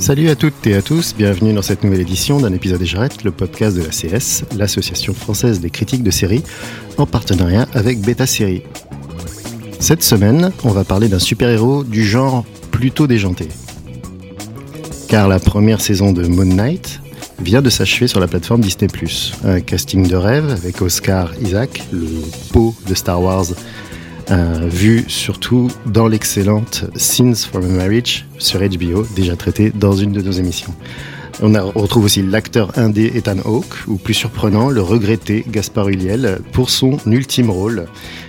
Salut à toutes et à tous, bienvenue dans cette nouvelle édition d'un épisode et j'arrête, le podcast de l'ACS, l'association française des critiques de séries, en partenariat avec Beta Série. Cette semaine, on va parler d'un super-héros du genre plutôt déjanté. Car la première saison de Moon Knight vient de s'achever sur la plateforme Disney+. Un casting de rêve avec Oscar Isaac, le pot de Star Wars, euh, vu surtout dans l'excellente Scenes from a Marriage sur HBO, déjà traité dans une de nos émissions. On, retrouve aussi l'acteur indé Ethan Hawke, ou plus surprenant, le regretté Gaspard Ulliel, pour son ultime rôle,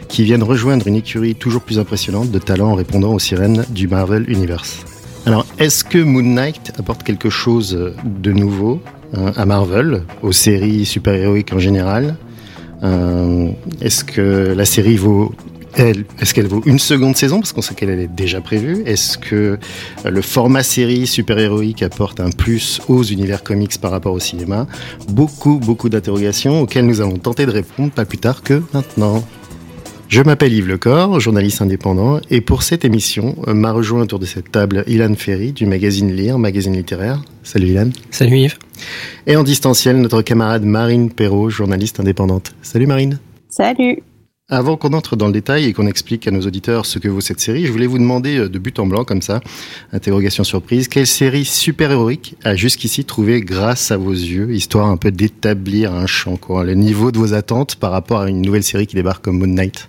qui vient de rejoindre une écurie toujours plus impressionnante de talents en répondant aux sirènes du Marvel Universe. Alors, est-ce que Moon Knight apporte quelque chose de nouveau hein, à Marvel, aux séries super-héroïques en général? Euh, Est-ce que la série vaut est-ce qu'elle vaut une seconde saison parce qu'on sait qu'elle est déjà prévue? Est-ce que euh, le format série super-héroïque apporte un plus aux univers comics par rapport au cinéma? Beaucoup, beaucoup d'interrogations auxquelles nous allons tenter de répondre pas plus tard que maintenant. Je m'appelle Yves Lecor, journaliste indépendant, et pour cette émission, euh, m'a rejoint autour de cette table Ilan Ferry du magazine Lire, magazine littéraire. Salut Ilan. Salut Yves. Et en distanciel, notre camarade Marine Perrault, journaliste indépendante. Salut Marine. Salut. Avant qu'on entre dans le détail et qu'on explique à nos auditeurs ce que vaut cette série, je voulais vous demander euh, de but en blanc comme ça, interrogation surprise, quelle série super-héroïque a jusqu'ici trouvé grâce à vos yeux, histoire un peu d'établir un champ, quoi, le niveau de vos attentes par rapport à une nouvelle série qui débarque comme Moon Knight?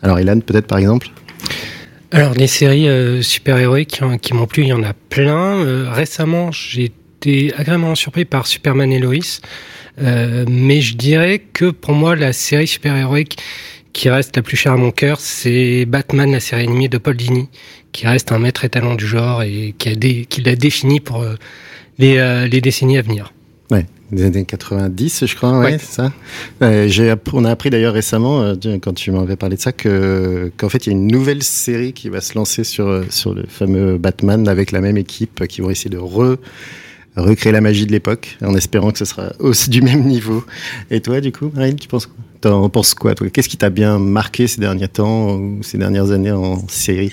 Alors Ilan, peut-être par exemple? Alors, les séries euh, super-héroïques hein, qui m'ont plu, il y en a plein. Euh, récemment, j'ai été agréablement surpris par Superman et Lois. Euh, mais je dirais que pour moi, la série super-héroïque qui reste la plus chère à mon cœur, c'est Batman, la série animée de Paul Dini, qui reste un maître étalon du genre et qui a dé- qui l'a défini pour euh, les, euh, les décennies à venir. Ouais, des années 90, je crois, ouais, Ouais. c'est ça. Euh, j'ai on a appris d'ailleurs récemment, quand tu m'avais parlé de ça, que qu'en fait il y a une nouvelle série qui va se lancer sur sur le fameux Batman avec la même équipe, qui vont essayer de re recréer la magie de l'époque, en espérant que ce sera aussi du même niveau. Et toi, du coup, Marine, tu penses quoi? T'en penses quoi, toi? Qu'est-ce qui t'a bien marqué ces derniers temps ou ces dernières années en série?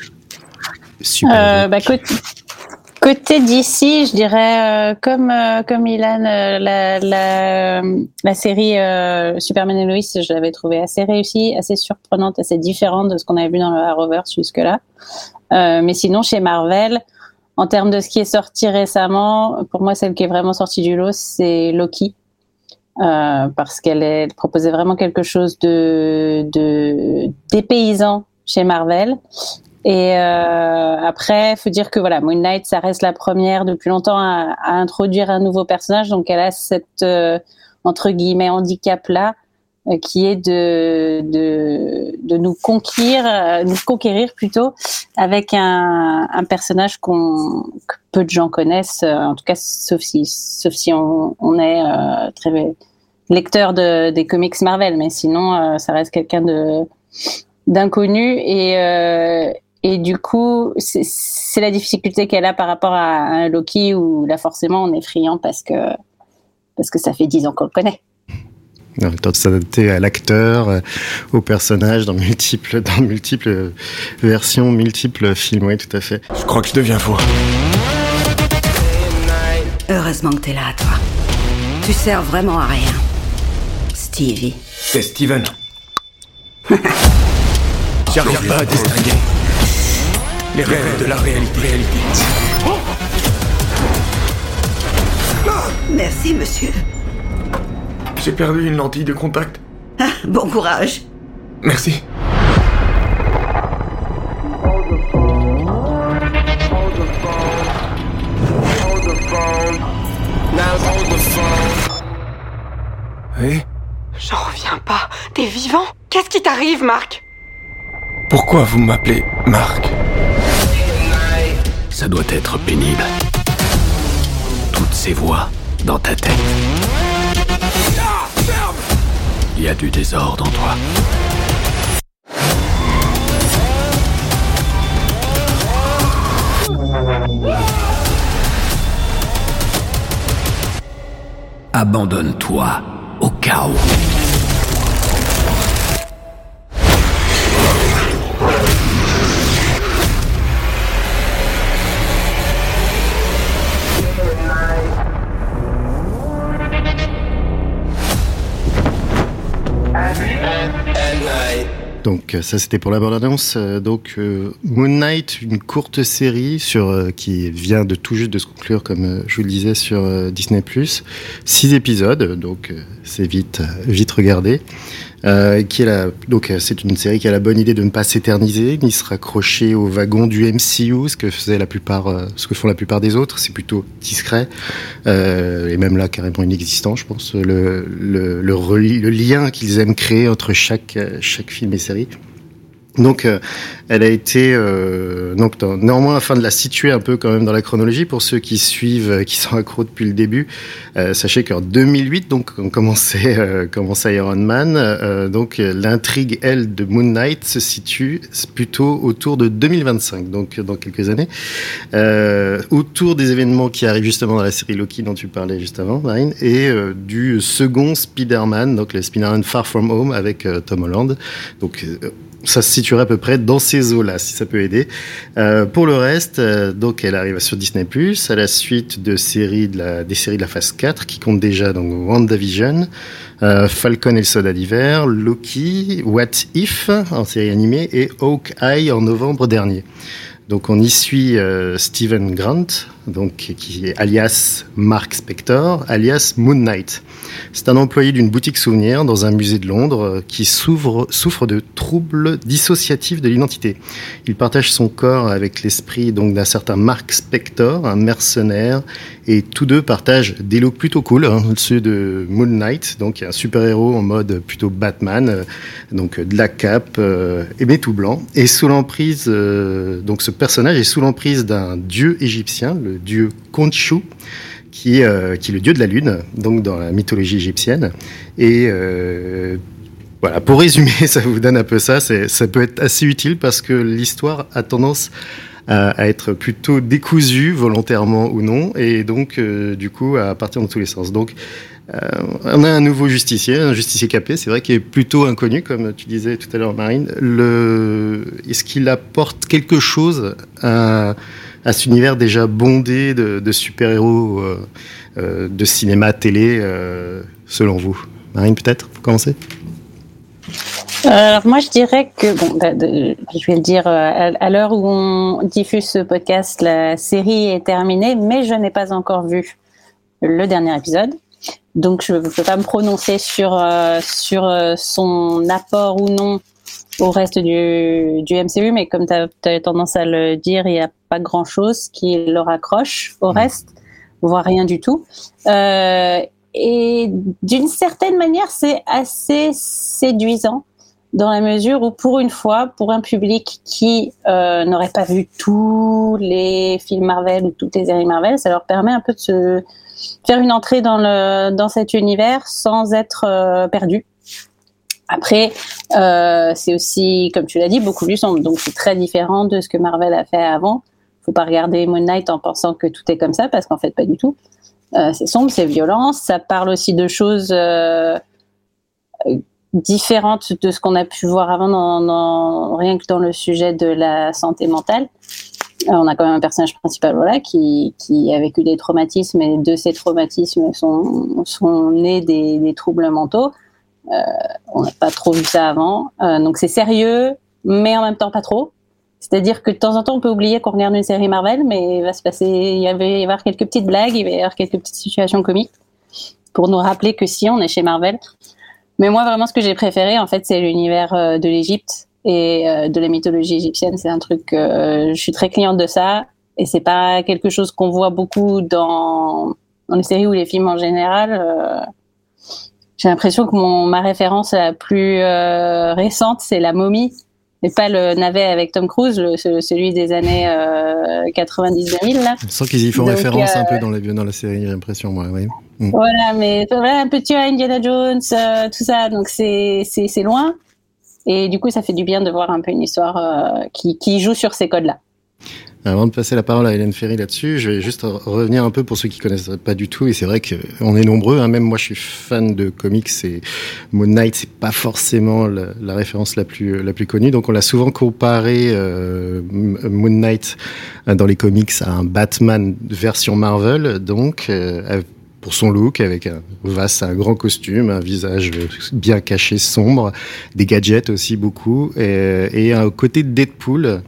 Super. Euh, bah, côté, côté d'ici, je dirais, euh, comme, euh, comme Ilan, la, la, la série Superman et Lois, je l'avais trouvée assez réussie, assez surprenante, assez différente de ce qu'on avait vu dans le Arrowverse jusque-là. Euh, mais sinon, chez Marvel, en termes de ce qui est sorti récemment, pour moi, celle qui est vraiment sortie du lot, c'est Loki. Euh, parce qu'elle proposait vraiment quelque chose de, dépaysant chez Marvel. Et euh, après, faut dire que voilà, Moon Knight, ça reste la première depuis longtemps à, introduire un nouveau personnage, donc elle a cette euh, entre guillemets handicap là, qui est de, de de nous conquérir, euh, nous conquérir plutôt avec un, un personnage qu'on que peu de gens connaissent, euh, en tout cas sauf si sauf si on, on est euh, très lecteur de, des comics Marvel, mais sinon euh, ça reste quelqu'un de d'inconnu et euh, et du coup c'est- c'est la difficulté qu'elle a par rapport à un Loki où là forcément on est friand parce que parce que ça fait dix ans qu'on le connaît. En le temps de s'adapter à l'acteur, euh, au personnage dans multiples, dans multiples versions, multiples films. Oui, tout à fait. Je crois que je deviens fou. Heureusement que t'es là, toi. Tu sers vraiment à rien. Stevie. C'est Steven. J'arrive pas à distinguer les rêves de la réalité. Merci, monsieur. J'ai perdu une lentille de contact. Ah, bon courage. Merci. Oui J'en reviens pas. T'es vivant Qu'est-ce qui t'arrive, Marc? Pourquoi vous m'appelez Marc? Ça doit être pénible. Toutes ces voix dans ta tête. Y a du désordre en toi. Abandonne-toi au chaos. Donc euh, ça c'était pour la bande-annonce. Euh, Donc euh, Moon Knight, une courte série sur qui vient de tout juste de se conclure, comme je vous le disais sur Disney+. Six épisodes, donc c'est vite vite regardé. Euh, qui est la, donc euh, c'est une série qui a la bonne idée de ne pas s'éterniser, ni se raccrocher au wagon du MCU, ce que faisait la plupart, euh, ce que font la plupart des autres. C'est plutôt discret et même là carrément inexistant, je pense. Le le, le, lien qu'ils aiment créer entre chaque chaque film et série. Donc, euh, elle a été euh, donc dans- néanmoins afin de la situer un peu quand même dans la chronologie pour ceux qui suivent, euh, qui sont accros depuis le début. sachez qu'en 2008, donc on commençait Iron Man. donc l'intrigue elle de Moon Knight se situe plutôt autour de 2025, donc dans quelques années, autour des événements qui arrivent justement dans la série Loki dont tu parlais juste avant, Marine, et du second Spider-Man, donc le Spider-Man Far From Home avec Tom Holland. Donc ça se situerait à peu près dans ces eaux-là, si ça peut aider. Euh, pour le reste, euh, donc elle arrive sur Disney+, à la suite de séries de la, des séries de la phase 4, qui comptent déjà donc WandaVision, euh, Falcon et le soldat d'hiver, Loki, What If en série animée et Hawkeye en novembre dernier. Donc on y suit euh, Stephen Grant, donc qui est alias Mark Spector, alias Moon Knight. C'est un employé d'une boutique souvenir dans un musée de Londres euh, qui souffre, de troubles dissociatifs de l'identité. Il partage son corps avec l'esprit donc d'un certain Mark Spector, un mercenaire, et tous deux partagent des looks plutôt cool, hein, ceux de Moon Knight, donc un super-héros en mode plutôt Batman, euh, donc de la cape euh, et mais tout blanc. Et sous l'emprise, donc ce personnage est sous l'emprise d'un dieu égyptien, le dieu Khonshu, qui, euh, qui est le dieu de la lune, donc dans la mythologie égyptienne. Et euh, voilà, pour résumer, ça vous donne un peu ça. Ça peut être assez utile parce que l'histoire a tendance à, être plutôt décousue, volontairement ou non, et donc euh, du coup à partir dans tous les sens. Donc on a un nouveau justicier, un justicier capé, c'est vrai qu'il est plutôt inconnu, comme tu disais tout à l'heure, Marine. Est-ce qu'il apporte quelque chose à, à cet univers déjà bondé de, super-héros euh, euh, de cinéma, télé, euh, selon vous? Marine, peut-être, pour commencer Alors moi je dirais que bon, bah, je vais le dire à, l'heure où on diffuse ce podcast, la série est terminée, mais je n'ai pas encore vu le dernier épisode, donc je ne peux pas me prononcer sur sur son apport ou non au reste du, du MCU, mais comme tu as, tendance à le dire, il n'y a pas grand-chose qui leur accroche au reste, voire rien du tout. Euh, et d'une certaine manière, c'est assez séduisant dans la mesure où, pour une fois, pour un public qui euh, n'aurait pas vu tous les films Marvel ou toutes les séries Marvel, ça leur permet un peu de se faire une entrée dans le dans cet univers sans être euh, perdu. Après, euh, c'est aussi, comme tu l'as dit, beaucoup plus sombre. Donc, c'est très différent de ce que Marvel a fait avant. Faut pas regarder Moon Knight en pensant que tout est comme ça, parce qu'en fait, pas du tout. Euh, c'est sombre, c'est violent. Ça parle aussi de choses euh, différentes de ce qu'on a pu voir avant, dans, dans- rien que dans le sujet de la santé mentale. Euh, on a quand même un personnage principal, voilà, qui, qui a vécu des traumatismes et de ces traumatismes sont, sont nés des, des troubles mentaux. Euh, on n'a pas trop vu ça avant. Euh, donc c'est sérieux, mais en même temps pas trop. C'est-à-dire que de temps en temps, on peut oublier qu'on regarde une série Marvel, mais il va se passer, il va y avoir quelques petites blagues, il va y avoir quelques petites situations comiques pour nous rappeler que si on est chez Marvel. Mais moi, vraiment, ce que j'ai préféré, en fait, c'est l'univers euh, de l'Égypte et de la mythologie égyptienne. C'est un truc, je suis très cliente de ça, et c'est pas quelque chose qu'on voit beaucoup dans, les séries ou les films en général. J'ai l'impression que mon, ma référence la plus euh, récente, c'est La Momie, et pas le navet avec Tom Cruise, le- ce- celui des années euh, 90-2000 là. On sent qu'ils y font Donc, référence un euh, peu dans la, dans la série, j'ai l'impression, moi. Oui. Mm. Voilà, mais voilà, un petit Indiana Jones, euh, tout ça, donc c'est c'est loin. Et du coup, ça fait du bien de voir un peu une histoire qui, qui joue sur ces codes-là. Avant de passer la parole à Hélène Ferry là-dessus, je vais juste revenir un peu pour ceux qui connaissent pas du tout. Et c'est vrai qu'on est nombreux. Hein, même moi, je suis fan de comics et Moon Knight, c'est pas forcément la, référence la plus la plus connue. Donc, on l'a souvent comparé euh, Moon Knight euh, dans les comics à un Batman version Marvel. Donc, euh, pour son look, avec un vaste, un grand costume, un visage bien caché, sombre, des gadgets aussi beaucoup, et, un côté de Deadpool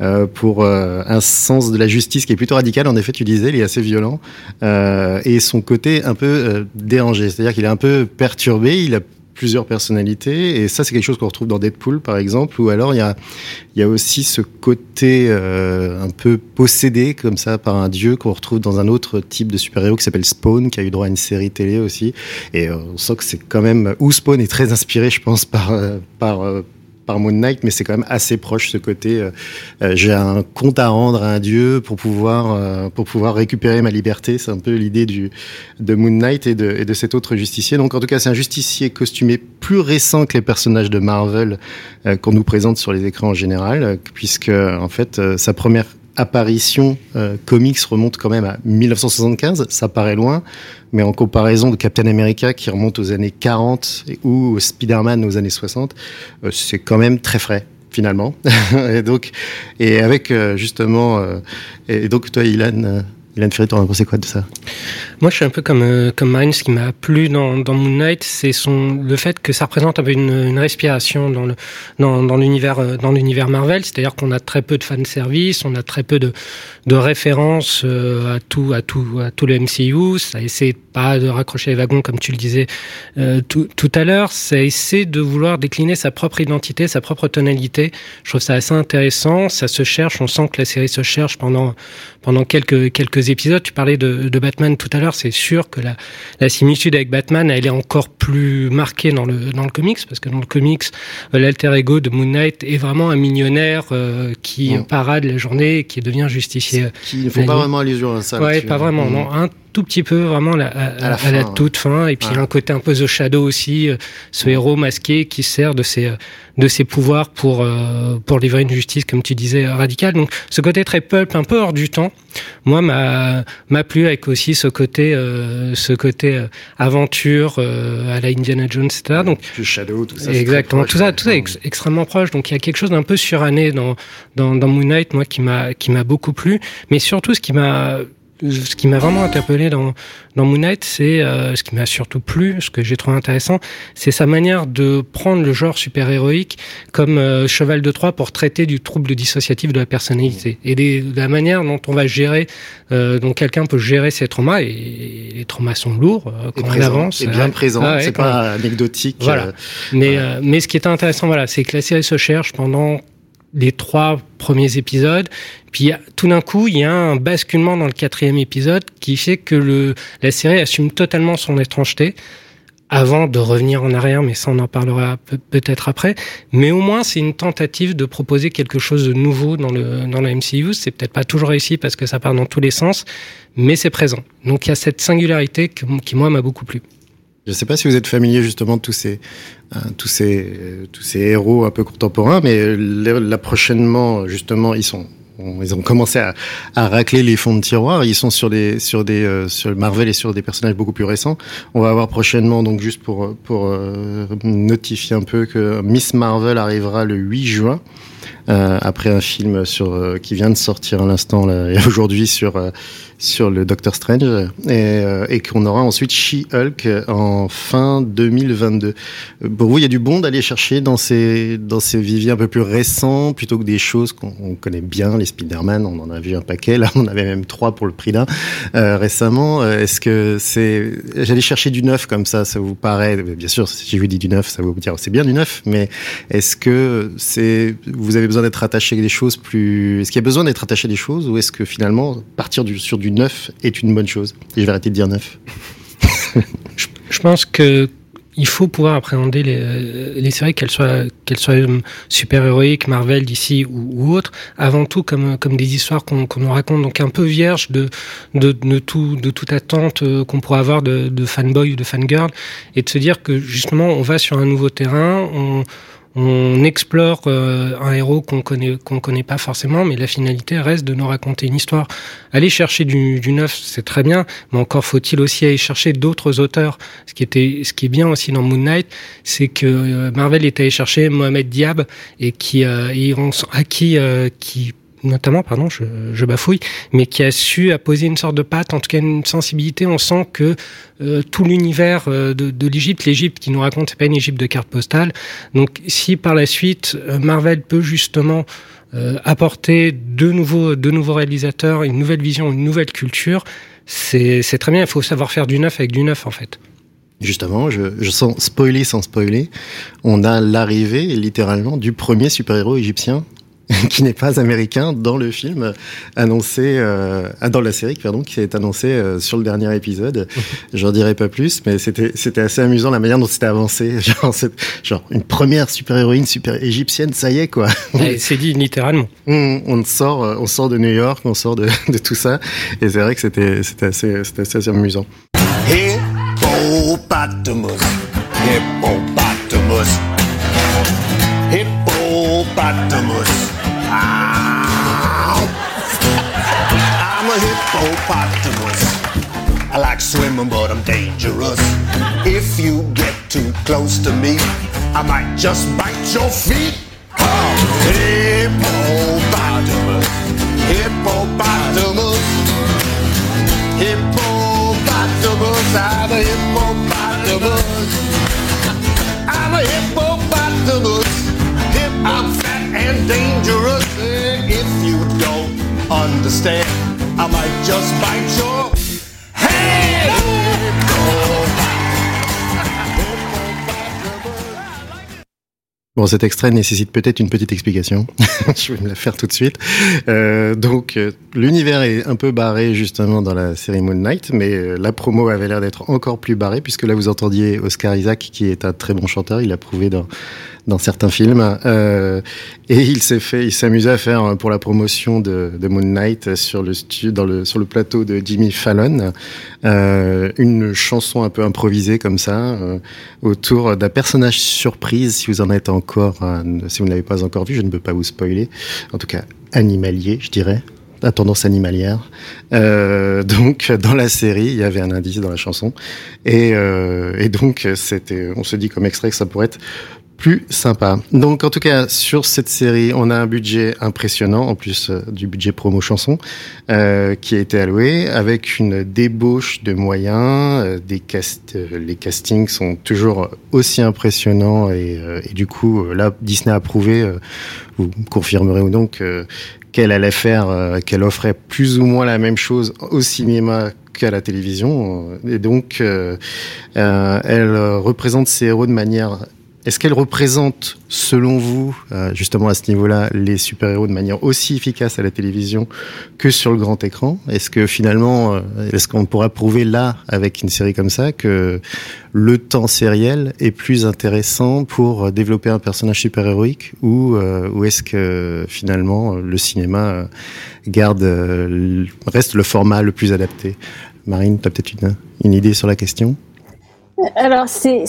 euh, pour euh, un sens de la justice qui est plutôt radical. En effet, tu disais, il est assez violent, euh, et son côté un peu dérangé, c'est-à-dire qu'il est un peu perturbé, il a plusieurs personnalités. Et ça c'est quelque chose qu'on retrouve dans Deadpool par exemple ou alors il y a y a aussi ce côté euh, un peu possédé comme ça par un dieu qu'on retrouve dans un autre type de super-héros qui s'appelle Spawn qui a eu droit à une série télé aussi. Et euh, on sent que c'est quand même où Spawn est très inspiré je pense par euh, par par Moon Knight, mais c'est quand même assez proche ce côté. Euh, euh, j'ai un compte à rendre à un dieu pour pouvoir euh, pour pouvoir récupérer ma liberté. C'est un peu l'idée du de Moon Knight et de, de cet autre justicier. Donc en tout cas, c'est un justicier costumé plus récent que les personnages de Marvel qu'on nous présente sur les écrans en général, puisque en fait sa première apparition euh, comics remonte quand même à 1975, ça paraît loin, mais en comparaison de Captain America qui remonte aux années 40 ou Spider-Man aux années 60, euh, c'est quand même très frais finalement. et donc, et avec euh, justement, euh, et donc toi, Ilan, Ilan Ferry, t'en as pensé quoi de ça? Moi, je suis un peu comme euh, comme Marine. Ce qui m'a plu dans, dans Moon Knight, c'est son le fait que ça représente un peu une, une respiration dans le dans, dans l'univers euh, dans l'univers Marvel. C'est-à-dire qu'on a très peu de fan service, on a très peu de de références euh, à tout à tout à tout le MCU. Ça essaie pas de raccrocher les wagons comme tu le disais euh, tout, tout à l'heure. Ça essaie de vouloir décliner sa propre identité, sa propre tonalité. Je trouve ça assez intéressant. Ça se cherche. On sent que la série se cherche pendant pendant quelques quelques épisodes. Tu parlais de, de Batman tout à l'heure. C'est sûr que la, la similitude avec Batman, elle est encore plus marquée dans le dans le comics parce que dans le comics, euh, l'alter ego de Moon Knight est vraiment un millionnaire euh, qui parade la journée et qui devient justicier. Qui ne font pas vraiment allusion à ça. Ouais, pas vraiment. Mm. Non, un tout petit peu vraiment à, À la à la fin, toute fin. Et puis il y a Ouais. un côté un peu The Shadow aussi, euh, ce héros masqué qui sert de ses euh, de ses pouvoirs pour euh, pour livrer une justice, comme tu disais, radicale. Donc ce côté très pulp, un peu hors du temps, moi m'a m'a plu avec aussi ce côté euh, ce côté aventure à la Indiana Jones, etc. Donc Le Shadow, tout ça. Exactement, tout ça, tout ça est ex- extrêmement proche. Donc il y a quelque chose d'un peu suranné dans dans, dans Moon Knight, moi qui m'a qui m'a beaucoup plu. Mais surtout, ce qui m'a ce qui m'a vraiment interpellé dans dans Moon Knight, c'est euh, ce qui m'a surtout plu, ce que j'ai trouvé intéressant, c'est sa manière de prendre le genre super héroïque comme euh, cheval de Troie pour traiter du trouble dissociatif de la personnalité et des- de la manière dont on va gérer, euh, dont quelqu'un peut gérer ses traumas et, les traumas sont lourds euh, quand on avance. Et bien présent. Ah ouais, c'est pas anecdotique. Voilà. euh, Mais, Ouais. euh, mais ce qui est intéressant, voilà, c'est que la série se cherche pendant les trois premiers épisodes. Puis tout d'un coup, il y a un basculement dans le quatrième épisode qui fait que la série assume totalement son étrangeté avant de revenir en arrière, mais ça on en parlera pe- peut-être après. Mais au moins, c'est une tentative de proposer quelque chose de nouveau dans le, le MCU. C'est peut-être pas toujours réussi parce que ça part dans tous les sens, mais c'est présent. Donc il y a cette singularité qui, moi, m'a beaucoup plu. Je ne sais pas si vous êtes familier justement de tous ces, euh, tous ces, euh, tous ces héros un peu contemporains, mais euh, là, prochainement, justement, ils sont, on- ils ont commencé à, à racler les fonds de tiroir. Ils sont sur des, sur des, sur Marvel et sur des personnages beaucoup plus récents. On va avoir prochainement, donc juste pour, pour notifier un peu que Miss Marvel arrivera le 8 juin. Euh, après un film sur euh, qui vient de sortir à l'instant aujourd'hui sur euh, sur le Doctor Strange et, euh, et qu'on aura ensuite She-Hulk en fin 2022. Euh, Pour vous, il y a du bon d'aller chercher dans ces dans ces viviers un peu plus récents plutôt que des choses qu'on on connaît bien, les Spider-Man, on en a vu un paquet, là on avait même trois pour le prix d'un euh, récemment. Euh, Est-ce que c'est j'allais chercher du neuf comme ça, ça vous paraît Bien sûr, si je vous dis du neuf, ça va vous dire c'est bien du neuf, mais est-ce que c'est vous avez besoin d'être attaché à des choses plus Est-ce qu'il y a besoin d'être attaché à des choses ou est-ce que finalement partir sur du neuf est une bonne chose? Et je vais arrêter de dire neuf. Je pense que il faut pouvoir appréhender les, les séries, qu'elles soient, qu'elles soient super-héroïques, Marvel, DC ou, ou autres, avant tout comme, comme des histoires qu'on nous raconte, donc un peu vierge de, de, de, tout, de toute attente qu'on pourrait avoir de, de fanboy ou de fangirl, et de se dire que justement on va sur un nouveau terrain, on, on explore euh, un héros qu'on connaît qu'on connaît pas forcément, mais la finalité reste de nous raconter une histoire. Aller chercher du, du neuf, c'est très bien, mais encore faut-il aussi aller chercher d'autres auteurs. Ce qui était, ce qui est bien aussi dans Moon Knight, c'est que euh, Marvel est allé chercher Mohamed Diab et qui euh, et qui euh, qui notamment, pardon, je, bafouille, mais qui a su apposer une sorte de patte, en tout cas une sensibilité. On sent que euh, tout l'univers euh, de, de l'Égypte, l'Égypte qui nous raconte, c'est pas une Égypte de carte postale. Donc, si par la suite euh, Marvel peut justement apporter de nouveaux, nouveaux réalisateurs, une nouvelle vision, une nouvelle culture, c'est très bien. Il faut savoir faire du neuf avec du neuf, en fait. Justement, je, je sens spoiler sans spoiler. On a l'arrivée littéralement du premier super-héros égyptien qui n'est pas américain dans le film annoncé euh, dans la série pardon qui est annoncé euh, sur le dernier épisode. J'en dirai pas plus mais c'était c'était assez amusant la manière dont c'était avancé. Genre, genre une première super héroïne super égyptienne ça y est quoi. C'est dit littéralement. On, on, sort euh, on sort de New York on sort de, de tout ça. Et c'est vrai que c'était c'était assez c'était assez, assez amusant. Hippopotamus Hippopotamus. Hippopotamus I'm a hippopotamus. I like swimming, but I'm dangerous. If you get too close to me, I might just bite your feet. Oh, hippopotamus, hippopotamus, hippopotamus. I'm a hippopotamus. I'm a hippopotamus. And. If you don't understand, I might just bite your. Bon, cet extrait nécessite peut-être une petite explication. Je vais me la faire tout de suite. Euh, donc, euh, l'univers est un peu barré justement dans la série Moon Knight, mais euh, la promo avait l'air d'être encore plus barrée, puisque là, vous entendiez Oscar Isaac, qui est un très bon chanteur. Il a prouvé dans dans certains films. Euh, et il s'est fait, il s'amusait à faire euh, pour la promotion de, de Moon Knight sur le, sur le plateau de Jimmy Fallon euh, une chanson un peu improvisée comme ça autour d'un personnage surprise. Si vous en êtes encore, si vous ne l'avez pas encore vu, je ne peux pas vous spoiler. En tout cas, animalier, je dirais à tendance animalière. Donc dans la série, il y avait un indice dans la chanson, et, donc on se dit comme extrait que ça pourrait être plus sympa. Donc en tout cas sur cette série, on a un budget impressionnant en plus euh, du budget promo chanson euh, qui a été alloué avec une débauche de moyens. Euh, des cast euh, les castings sont toujours aussi impressionnants et, euh, et du coup là Disney a prouvé, vous confirmerez ou non qu'elle allait faire, qu'elle offrait plus ou moins la même chose au cinéma qu'à la télévision et donc elle représente ses héros de manière est-ce qu'elle représente, selon vous, euh, justement à ce niveau-là, les super-héros de manière aussi efficace à la télévision que sur le grand écran? Est-ce que finalement, euh, est-ce qu'on pourra prouver là, avec une série comme ça, que le temps sériel est plus intéressant pour développer un personnage super-héroïque ou, euh, ou est-ce que finalement le cinéma garde, reste le format le plus adapté? Marine, tu as peut-être une, une idée sur la question? Alors, c'est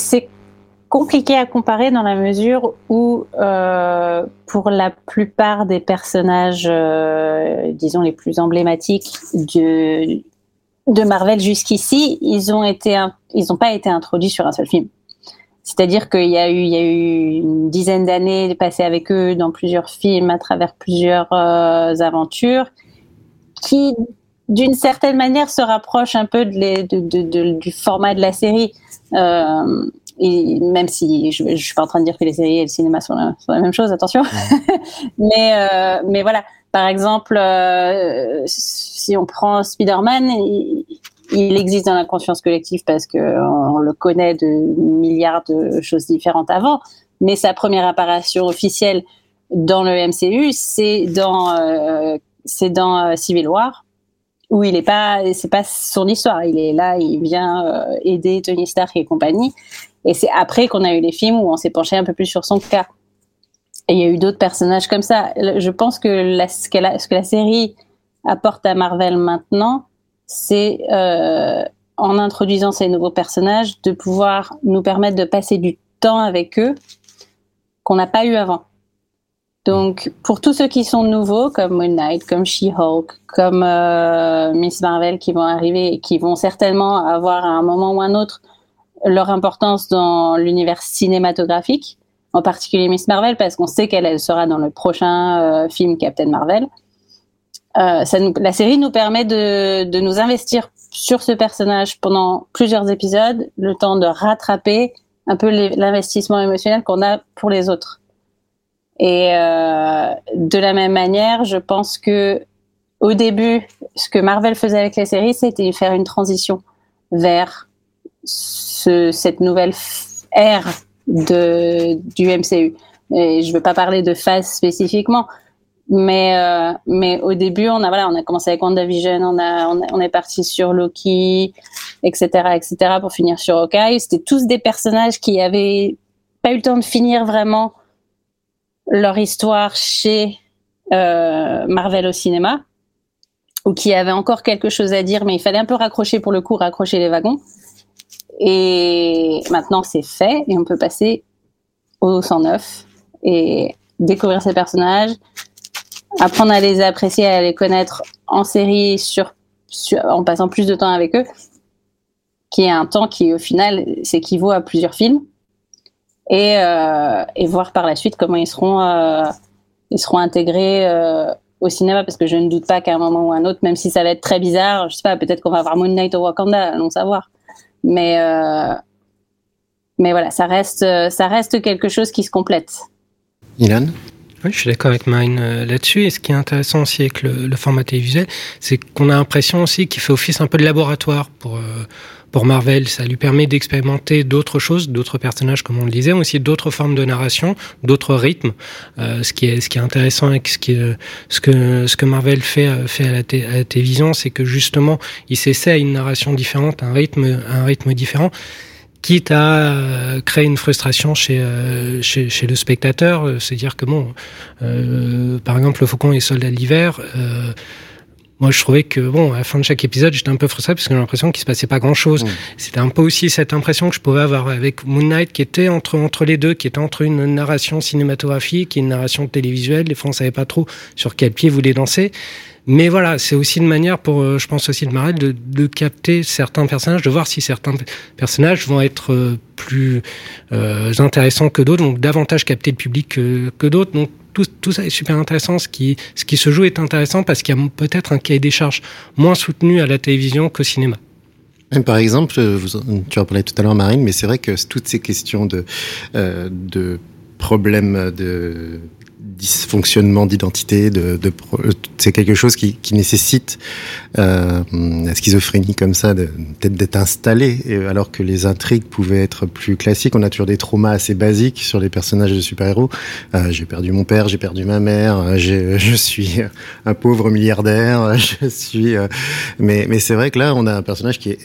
compliqué à comparer dans la mesure où, euh, pour la plupart des personnages, euh, disons les plus emblématiques de, de Marvel jusqu'ici, ils ont été, ils n'ont pas été introduits sur un seul film. C'est-à-dire qu'il y a eu, il y a eu une dizaine d'années passées avec eux dans plusieurs films, à travers plusieurs euh, aventures, qui, d'une certaine manière, se rapprochent un peu de les, de, de, du format de la série. Et même si je, je suis pas en train de dire que les séries et le cinéma sont la, sont la même chose, attention. mais euh, mais voilà, par exemple, euh, si on prend Spider-Man, il, il, existe dans la conscience collective parce que on, le connaît de milliards de choses différentes avant. Mais sa première apparition officielle dans le MCU, c'est dans euh, c'est dans Civil War où il est pas, c'est pas son histoire. Il est là, il vient euh, aider Tony Stark et compagnie. Et c'est après qu'on a eu les films où on s'est penché un peu plus sur son cas. Et il y a eu d'autres personnages comme ça. Je pense que ce que la série apporte à Marvel maintenant, c'est euh, en introduisant ces nouveaux personnages de pouvoir nous permettre de passer du temps avec eux qu'on n'a pas eu avant. Donc, pour tous ceux qui sont nouveaux, comme Moon Knight, comme She-Hulk, comme euh, Miss Marvel, qui vont arriver et qui vont certainement avoir à un moment ou un autre leur importance dans l'univers cinématographique, en particulier Miss Marvel, parce qu'on sait qu'elle sera dans le prochain euh, film Captain Marvel. Euh, la série nous permet de, de nous investir sur ce personnage pendant plusieurs épisodes, le temps de rattraper un peu l'investissement émotionnel qu'on a pour les autres. Et euh, de la même manière, je pense que au début, ce que Marvel faisait avec les séries, c'était faire une transition vers ce, cette nouvelle ère du MCU. Et je ne veux pas parler de phase spécifiquement, mais euh, mais au début, on a voilà, on a commencé avec WandaVision, on a on, on est parti sur Loki, etc., etc. pour finir sur Hawkeye. C'était tous des personnages qui avaient pas eu le temps de finir vraiment leur histoire chez euh, Marvel au cinéma, ou qui avait encore quelque chose à dire, mais il fallait un peu raccrocher pour le coup, raccrocher les wagons. Et maintenant c'est fait, et on peut passer au 109 et découvrir ces personnages, apprendre à les apprécier, à les connaître en série en passant plus de temps avec eux, qui est un temps qui au final s'équivaut à plusieurs films et, euh, voir par la suite comment ils seront, euh, intégrés euh, au cinéma parce que je ne doute pas qu'à un moment ou un autre, même si ça va être très bizarre, je sais pas, peut-être qu'on va avoir Moon Knight au Wakanda, allons savoir. Mais euh, mais voilà, ça reste ça reste quelque chose qui se complète. Ilan? Oui, je suis d'accord avec Marine euh, là-dessus. Et ce qui est intéressant aussi avec le, le format télévisuel, c'est qu'on a l'impression aussi qu'il fait office un peu de laboratoire pour euh, pour Marvel. Ça lui permet d'expérimenter d'autres choses, d'autres personnages, comme on le disait, mais aussi d'autres formes de narration, d'autres rythmes. Euh, ce qui est ce qui est intéressant avec ce qui est, ce que ce que Marvel fait euh, fait à la, télévision, c'est que justement, il s'essaie à une narration différente, un rythme un rythme différent quitte à euh, créer une frustration chez, euh, chez, chez, le spectateur. Euh, c'est-à-dire que, bon, euh, par exemple, le Faucon et Soldat l'hiver, euh, moi je trouvais que, bon, à la fin de chaque épisode, j'étais un peu frustré parce que j'ai l'impression qu'il se passait pas grand-chose. Mmh. C'était un peu aussi cette impression que je pouvais avoir avec Moon Knight qui était entre, entre les deux, qui était entre une narration cinématographique et une narration télévisuelle. Les fois, on savait pas trop sur quel pied voulait danser. Mais voilà, c'est aussi une manière pour, euh, je pense aussi de Marvel, de, de, capter certains personnages, de voir si certains personnages vont être euh, plus euh, intéressants que d'autres, donc davantage capter le public que, que d'autres. Donc tout, tout, ça est super intéressant. Ce qui, ce qui se joue est intéressant parce qu'il y a peut-être un cahier des charges moins soutenu à la télévision qu'au cinéma. Par exemple, tu en parlais tout à l'heure, Marine, mais c'est vrai que toutes ces questions de, euh, de problèmes de dysfonctionnement d'identité, de, de, c'est quelque chose qui, nécessite euh, la schizophrénie comme ça, peut-être d'être installé, et, alors que les intrigues pouvaient être plus classiques. On a toujours des traumas assez basiques sur les personnages de super-héros. Euh, j'ai perdu mon père, j'ai perdu ma mère, je suis un pauvre milliardaire, je suis. Euh, mais c'est vrai que là, on a un personnage qui est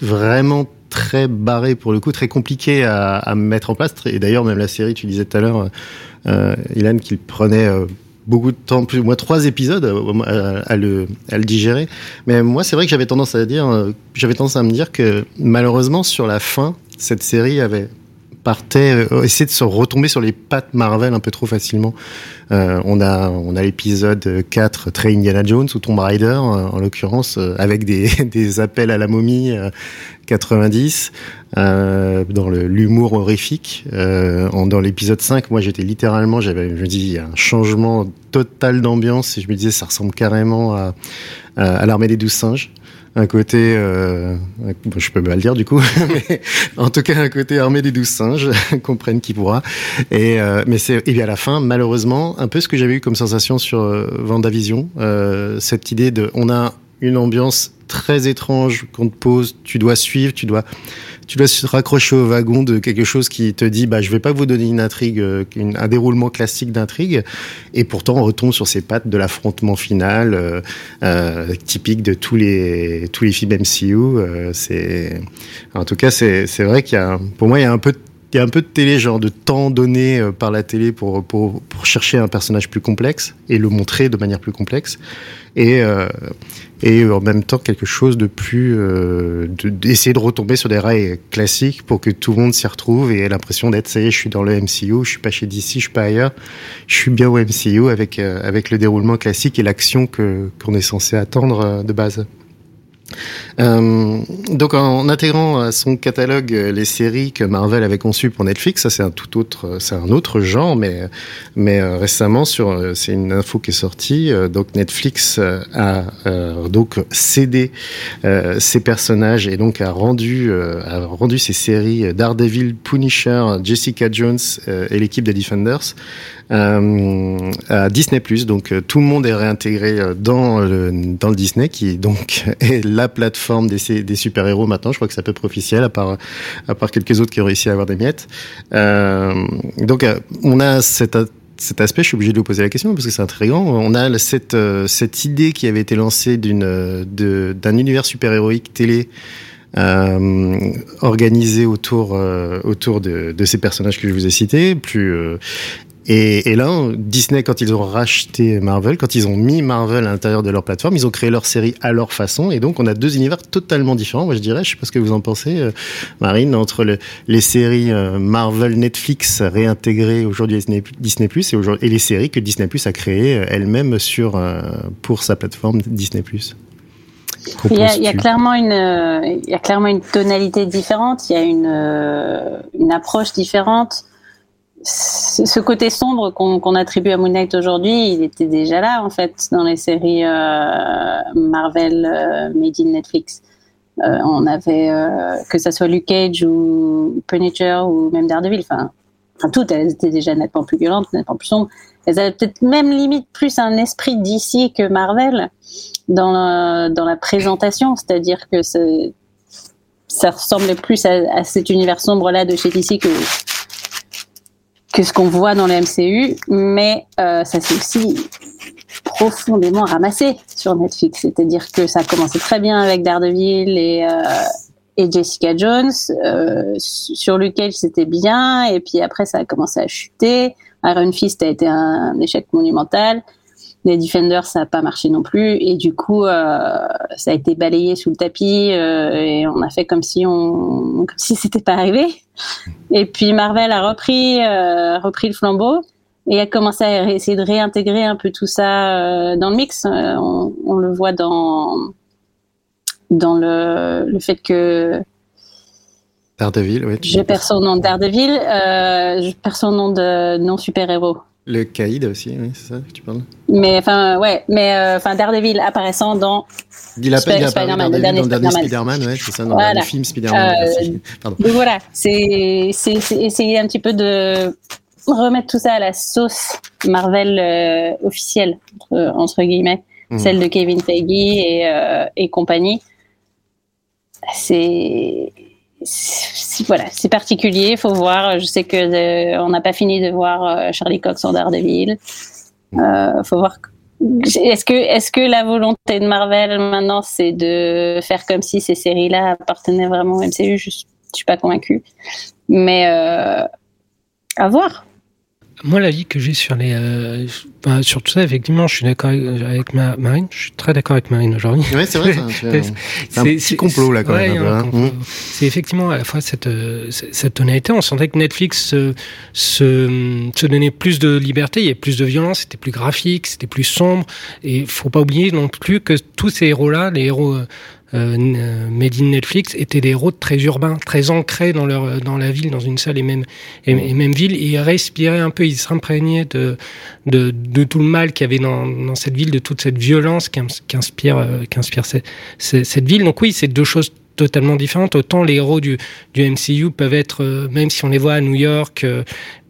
vraiment très barré pour le coup, très compliqué à, à mettre en place. Et d'ailleurs, même la série, tu disais tout à l'heure, euh, Ilan, qu'il prenait euh, beaucoup de temps, plus ou moins trois épisodes euh, à, le, à le digérer. Mais moi, c'est vrai que j'avais tendance à dire, euh, j'avais tendance à me dire que malheureusement, sur la fin, cette série avait partait euh, essayer de se retomber sur les pattes Marvel un peu trop facilement. Euh, on a on a l'épisode 4 très Indiana Jones ou Tomb Raider euh, en l'occurrence avec des, des appels à la momie 90 dans l'humour horrifique. dans l'épisode 5, moi j'étais littéralement j'avais je me dis un changement total d'ambiance et je me disais ça ressemble carrément à à, à l'armée des douze singes un côté, euh, je peux pas le dire du coup, mais en tout cas un côté armé des douze singes, comprenne qui pourra. Et euh, mais c'est et bien à la fin, malheureusement, un peu ce que j'avais eu comme sensation sur euh, Vendavision, euh, cette idée de, on a une ambiance très étrange qu'on te pose, tu dois suivre, tu dois tu dois se raccrocher au wagon de quelque chose qui te dit, bah, je vais pas vous donner une intrigue, euh, un déroulement classique d'intrigue, et pourtant on retombe sur ses pattes de l'affrontement final, euh, euh, typique de tous les tous les films MCU. c'est, en tout cas, c'est c'est vrai qu'il y a, pour moi, il y a un peu de il y a un peu de télé, genre de temps donné euh, par la télé pour, pour, pour chercher un personnage plus complexe et le montrer de manière plus complexe. Et, euh, et en même temps, quelque chose de plus. Euh, de- d'essayer de retomber sur des rails classiques pour que tout le monde s'y retrouve et ait l'impression d'être ça y est, je suis dans le MCU, je suis pas chez DC, je suis pas ailleurs, je suis bien au MCU avec, euh, avec le déroulement classique et l'action qu'on est censé attendre de base. Euh, donc en intégrant à son catalogue euh, les séries que Marvel avait conçues pour Netflix, ça c'est un tout autre, euh, c'est un autre genre, mais mais récemment sur, c'est une info qui est sortie, donc Netflix a donc cédé euh, ses personnages et donc a rendu a rendu ses séries Daredevil, Punisher, Jessica Jones et l'équipe des Defenders à Disney+. Donc tout le monde est réintégré dans le, dans le Disney, qui donc est la plateforme des, super-héros maintenant. Je crois que c'est à peu près officiel, à part, quelques autres qui ont réussi à avoir des miettes. Euh, donc euh, on a cet aspect, je suis obligé de vous poser la question parce que c'est intriguant. On a cette, euh, cette idée qui avait été lancée d'un univers super-héroïque télé organisé autour, de, ces personnages que je vous ai cités. Plus, et, et là, Disney, quand ils ont racheté Marvel, quand ils ont mis Marvel à l'intérieur de leur plateforme, ils ont créé leur série à leur façon. Et donc, on a deux univers totalement différents. Moi, je dirais, je sais pas ce que vous en pensez, euh, Marine, entre le- les séries euh, Marvel Netflix réintégrées aujourd'hui à Disney, Disney+, et, aujourd'hui- et les séries que Disney+, a créées euh, elle-même sur, euh, pour sa plateforme Disney+. Il y, a, il y a clairement une, euh, il y a clairement une tonalité différente. Il y a une, euh, une approche différente. Ce côté sombre qu'on attribue à Moon Knight aujourd'hui, il était déjà là en fait dans les séries euh, Marvel euh, made in Netflix. Euh, on avait euh, que ça soit Luke Cage ou Punisher ou même Daredevil. Enfin, enfin toutes elles étaient déjà nettement plus violentes, nettement plus sombres. Elles avaient peut-être même limite plus un esprit d'ici que Marvel dans la, dans la présentation, c'est-à-dire que ça ressemblait plus à, à cet univers sombre-là de chez DC que, que ce qu'on voit dans le MCU, mais euh, ça s'est aussi profondément ramassé sur Netflix, c'est-à-dire que ça a commencé très bien avec Daredevil et, euh, et Jessica Jones, euh, sur Cage c'était bien, et puis après ça a commencé à chuter, Iron Fist a été un échec monumental, les Defenders, ça n'a pas marché non plus. Et du coup, euh, ça a été balayé sous le tapis euh, et on a fait comme si on, comme si c'était pas arrivé. Et puis Marvel a repris, euh, repris le flambeau et a commencé à essayer de réintégrer un peu tout ça dans le mix. On, on le voit dans dans le, le fait que Daredevil, oui. je perds son nom de Daredevil, je perds son nom de non super héros. Le Caïd aussi, oui, c'est ça que tu parles? Mais enfin, ouais, mais euh, enfin Daredevil apparaissant dans Il a, Sp- Spider-Man, dans, le dernier dans le dernier Spider-Man. Ouais, c'est ça, dans Voilà. le film Spider-Man. Euh. Donc voilà, c'est essayer un petit peu de remettre tout ça à la sauce Marvel euh, officielle entre, entre guillemets, Mhm. celle de Kevin Feige et et compagnie. C'est- voilà, c'est particulier, faut voir. Je sais que euh, on n'a pas fini de voir euh, Charlie Cox en Daredevil. Euh, faut voir. Est-ce que, est-ce que la volonté de Marvel maintenant, c'est de faire comme si ces séries-là appartenaient vraiment au MCU Je, je suis pas convaincue, mais euh, à voir. Moi, l'avis que j'ai sur les, euh, enfin, sur tout ça, effectivement, je suis d'accord avec, ma, Marine. Je suis très d'accord avec Marine aujourd'hui. Ouais, c'est vrai, c'est un petit complot, là, quand ouais, même, hein. Mhm. C'est effectivement à la fois cette, euh, cette tonalité. On sentait que Netflix se, se, se donnait plus de liberté, il y avait plus de violence, c'était plus graphique, c'était plus sombre. Et faut pas oublier non plus que tous ces héros-là, les héros euh, made in Netflix, étaient des héros très urbains, très ancrés dans leur dans la ville, dans une seule et même et, même ville. Et ils respiraient un peu, ils s'imprégnaient de, de de tout le mal qu'il y avait dans dans cette ville, de toute cette violence qu'ins- qu'inspire euh, qu'inspire cette, cette cette ville. Donc oui, c'est deux choses totalement différentes. Autant les héros du, du MCU peuvent être, euh, même si on les voit à New York, euh,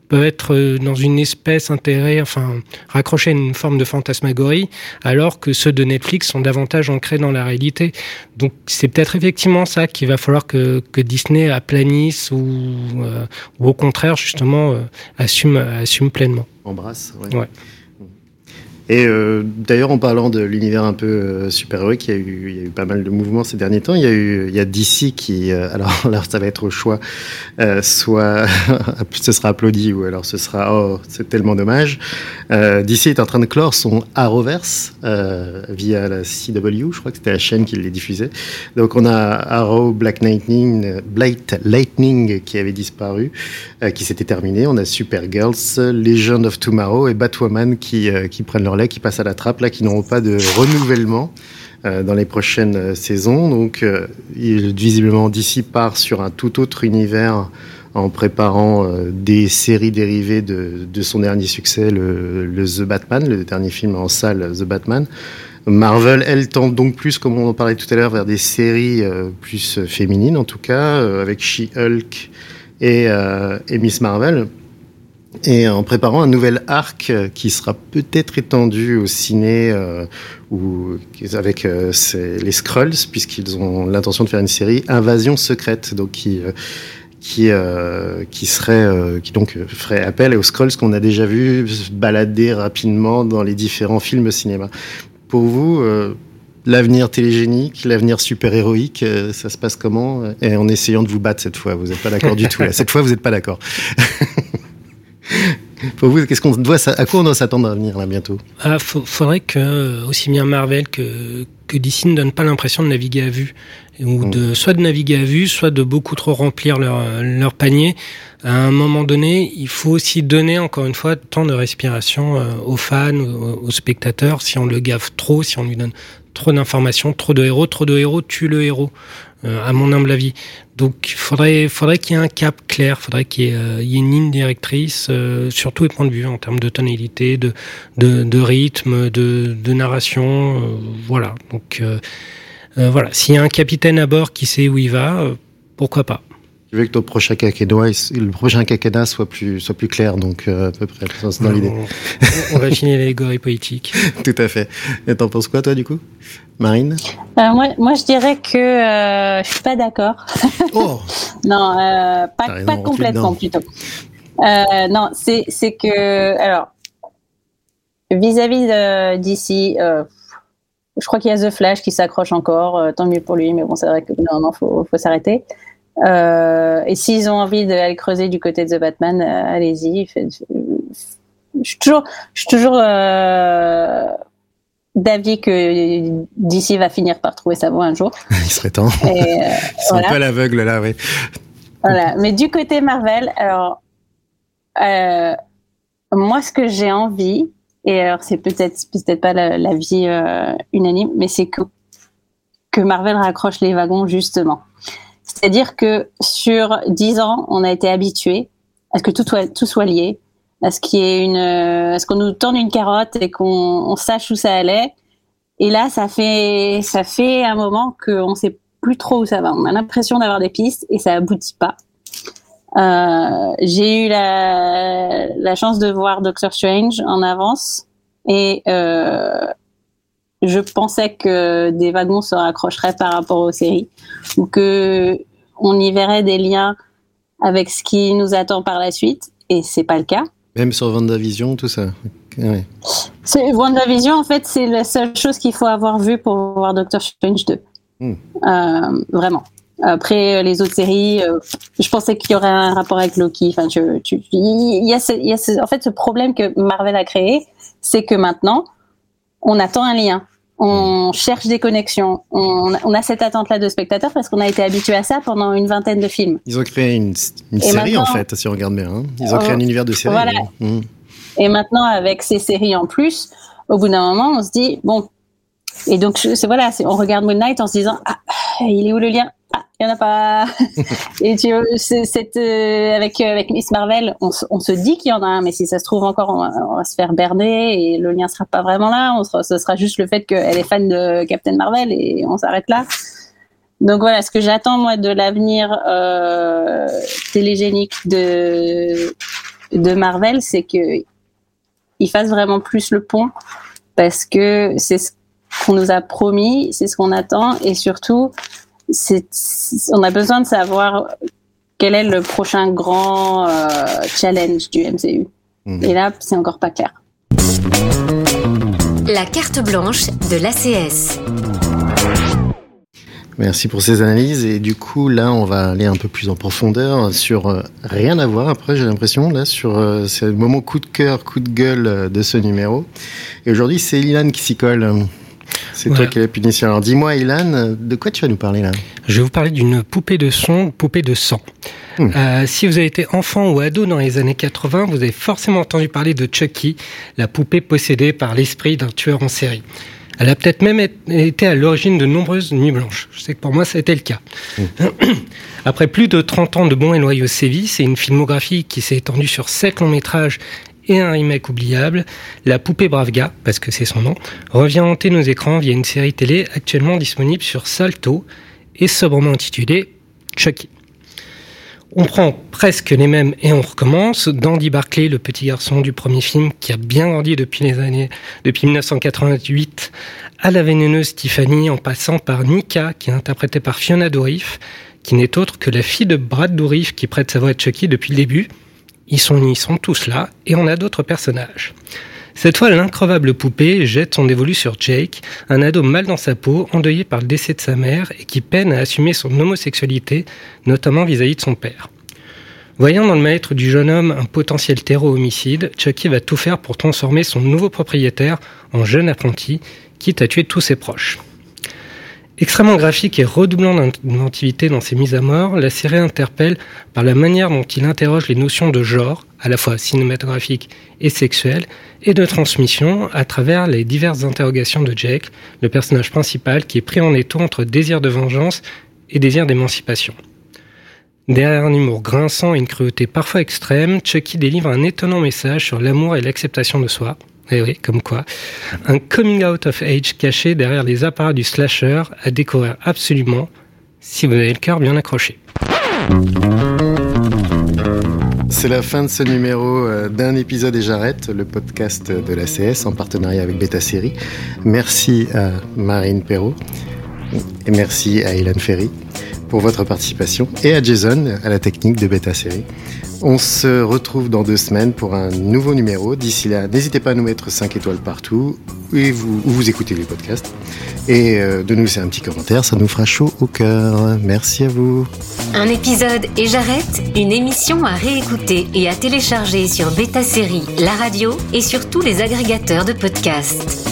peuvent être euh, dans une espèce intérêt, enfin raccrochés à une forme de fantasmagorie, alors que ceux de Netflix sont davantage ancrés dans la réalité. Donc c'est peut-être effectivement ça qu'il va falloir que, que Disney aplanisse ou, euh, ou au contraire justement euh, assume, assume pleinement. Embrasse. Ouais. Et euh, d'ailleurs, en parlant de l'univers un peu euh, super-héroïque, il, y a eu, pas mal de mouvements ces derniers temps. Il y a eu, il y a DC qui, euh, alors là, ça va être au choix, euh, soit ce sera applaudi ou alors ce sera oh, c'est tellement dommage. DC est en train de clore son Arrowverse via la CW, je crois que c'était la chaîne qui les diffusait. Donc on a Arrow, Black Lightning, Black Lightning qui avait disparu, qui s'était terminé. On a Supergirls, Legend of Tomorrow et Batwoman qui, qui prennent leur qui passent à la trappe, là, qui n'auront pas de renouvellement euh, dans les prochaines euh, saisons. Donc, euh, il, visiblement, d'ici part sur un tout autre univers en préparant des séries dérivées de, son dernier succès, le, The Batman, le dernier film en salle, The Batman. Marvel, elle, tente donc plus, comme on en parlait tout à l'heure, vers des séries plus féminines, en tout cas, avec She-Hulk et, et Miss Marvel et en préparant un nouvel arc qui sera peut-être étendu au ciné euh, ou avec euh, les Skrulls puisqu'ils ont l'intention de faire une série Invasion secrète donc qui euh, qui euh, qui serait euh, qui donc ferait appel aux Skrulls qu'on a déjà vu se balader rapidement dans les différents films cinéma. Pour vous L'avenir télégénique, l'avenir super-héroïque, ça se passe comment? Et en essayant de vous battre cette fois, vous n'êtes pas d'accord du tout. Là. Cette fois, vous n'êtes pas d'accord. Pour vous, qu'est-ce qu'on doit, à quoi on doit s'attendre à venir là bientôt? Ah, faudrait que aussi bien Marvel que que DC ne donne pas l'impression de naviguer à vue ou de soit de naviguer à vue, soit de beaucoup trop remplir leur leur panier. À un moment donné, il faut aussi donner encore une fois temps de respiration aux fans, aux, spectateurs. Si on le gaffe trop, si on lui donne trop d'informations, trop de héros, trop de héros tue le héros. Euh, à mon humble avis. Donc, faudrait, faudrait qu'il y ait un cap clair, faudrait qu'il y, euh, y, ait une ligne directrice euh, sur tous les points de vue, en termes de tonalité, de, de, de rythme, de, de narration. Euh, voilà. Donc, euh, voilà. S'il y a un capitaine à bord qui sait où il va, pourquoi pas. Tu veux que ton prochain quinquennat, le prochain quinquennat soit plus, soit plus clair, donc euh, à peu près, c'est dans l'idée. On, va finir l'allégorie politique. Tout à fait. Et t'en penses quoi, toi, du coup? Marine? Euh, moi, moi, je dirais que euh, je suis pas d'accord. Oh non, euh, pas, pas complètement, plutôt. Euh, non, c'est que, alors, vis-à-vis d'ici, euh, je crois qu'il y a The Flash qui s'accroche encore, tant mieux pour lui, mais bon, c'est vrai que non, non, faut, faut s'arrêter. Euh, et s'ils ont envie d'aller creuser du côté de The Batman, euh, allez-y. Je suis toujours, je suis toujours euh, d'avis que DC va finir par trouver sa voie un jour. Il serait temps. Et, euh, Ils sont voilà. un peu à l'aveugle là, oui. Voilà. Mais du côté Marvel, alors euh, moi, ce que j'ai envie, et alors c'est peut-être peut-être pas la, la vie unanime, mais c'est que que Marvel raccroche les wagons justement. C'est-à-dire que sur dix ans, on a été habitué à ce que tout soit, lié, une, à ce qu'on nous tende une carotte et qu'on on sache où ça allait. Et là, ça fait, ça fait un moment qu'on sait plus trop où ça va. On a l'impression d'avoir des pistes et ça aboutit pas. Euh, j'ai eu la, la chance de voir Doctor Strange en avance et euh, je pensais que des wagons se raccrocheraient par rapport aux séries ou que on y verrait des liens avec ce qui nous attend par la suite et c'est pas le cas. Même sur WandaVision, tout ça. Ouais. WandaVision, en fait, c'est la seule chose qu'il faut avoir vu pour voir Doctor Strange 2. Mm. Euh, vraiment. Après les autres séries, euh, je pensais qu'il y aurait un rapport avec Loki. Enfin, tu, il y a, ce, il y a ce, en fait ce problème que Marvel a créé, c'est que maintenant, on attend un lien on cherche des connexions. On, on a cette attente-là de spectateurs parce qu'on a été habitué à ça pendant une vingtaine de films. Ils ont créé une, une série en fait, si on regarde bien. Hein. Ils ont créé un univers de série. Voilà. Mmh. Et maintenant, avec ces séries en plus, au bout d'un moment, on se dit bon. Et donc, c'est voilà, on regarde Moon Knight en se disant ah, il est où le lien? Ah, il n'y en a pas. et tu cette, euh, avec, euh, avec Miss Marvel, on, on se dit qu'il y en a un, mais si ça se trouve encore, on va, on va se faire berner et le lien sera pas vraiment là. On ce sera juste le fait qu'elle est fan de Captain Marvel et on s'arrête là. Donc voilà, ce que j'attends moi de l'avenir euh, télégénique de de Marvel, c'est que il fasse vraiment plus le pont parce que c'est ce qu'on nous a promis, c'est ce qu'on attend et surtout, c'est, on a besoin de savoir quel est le prochain grand euh, challenge du MCU. Mhm. Et là, c'est encore pas clair. La carte blanche de l'ACS. Merci pour ces analyses. Et du coup, là, on va aller un peu plus en profondeur sur euh, rien à voir. Après, j'ai l'impression, là, sur euh, c'est le moment coup de cœur, coup de gueule euh, de ce numéro. Et aujourd'hui, c'est Ilan qui s'y colle. C'est toi qui l'as pu initier. Alors, dis-moi, Ilan, de quoi tu vas nous parler là Je vais vous parler d'une poupée de son, poupée de sang. Hmm. Euh, si vous avez été enfant ou ado dans les années 80, vous avez forcément entendu parler de Chucky, la poupée possédée par l'esprit d'un tueur en série. Elle a peut-être même été à l'origine de nombreuses nuits blanches. Je sais que pour moi, ça a été le cas. Après plus de 30 ans de bons et loyaux sévices et une filmographie qui s'est étendue sur 7 longs métrages et un remake oubliable, la poupée Bravga, parce que c'est son nom, revient hanter nos écrans via une série télé actuellement disponible sur Salto et sobrement intitulée Chucky. On prend presque les mêmes et on recommence. D'Andy Barclay, le petit garçon du premier film qui a bien grandi depuis les années, depuis 1988, à la vénéneuse Tiffany, en passant par Nika, qui est interprétée par Fiona Dourif, qui n'est autre que la fille de Brad Dourif qui prête sa voix à Chucky depuis le début. Ils sont, sont tous là, et on a d'autres personnages. Cette fois, l'increvable poupée jette son dévolu sur Jake, un ado mal dans sa peau, endeuillé par le décès de sa mère et qui peine à assumer son homosexualité, notamment vis-à-vis de son père. Voyant dans le maître du jeune homme un potentiel terreau homicide, Chucky va tout faire pour transformer son nouveau propriétaire en jeune apprenti, quitte à tuer tous ses proches. Extrêmement graphique et redoublant d'inventivité dans ses mises à mort, la série interpelle par la manière dont il interroge les notions de genre, à la fois cinématographique et sexuelle, et de transmission à travers les diverses interrogations de Jake, le personnage principal qui est pris en étau entre désir de vengeance et désir d'émancipation. Derrière un humour grinçant et une cruauté parfois extrême, Chucky délivre un étonnant message sur l'amour et l'acceptation de soi. Eh oui, comme quoi. Un coming out of age caché derrière les appareils du slasher à découvrir absolument si vous avez le cœur bien accroché. C'est la fin de ce numéro euh, d'un épisode et j'arrête, le podcast de la CS en partenariat avec Beta Série. Merci à Marine Perrault et merci à Hélène Ferry pour votre participation et à Jason à la technique de Beta Série. On se retrouve dans deux semaines pour un nouveau numéro. D'ici là, n'hésitez pas à nous mettre 5 étoiles partout où vous écoutez les podcasts et euh, de nous laisser un petit commentaire, ça nous fera chaud au cœur. Merci à vous. Un épisode et j'arrête, une émission à réécouter et à télécharger sur Beta Série, la radio et sur tous les agrégateurs de podcasts.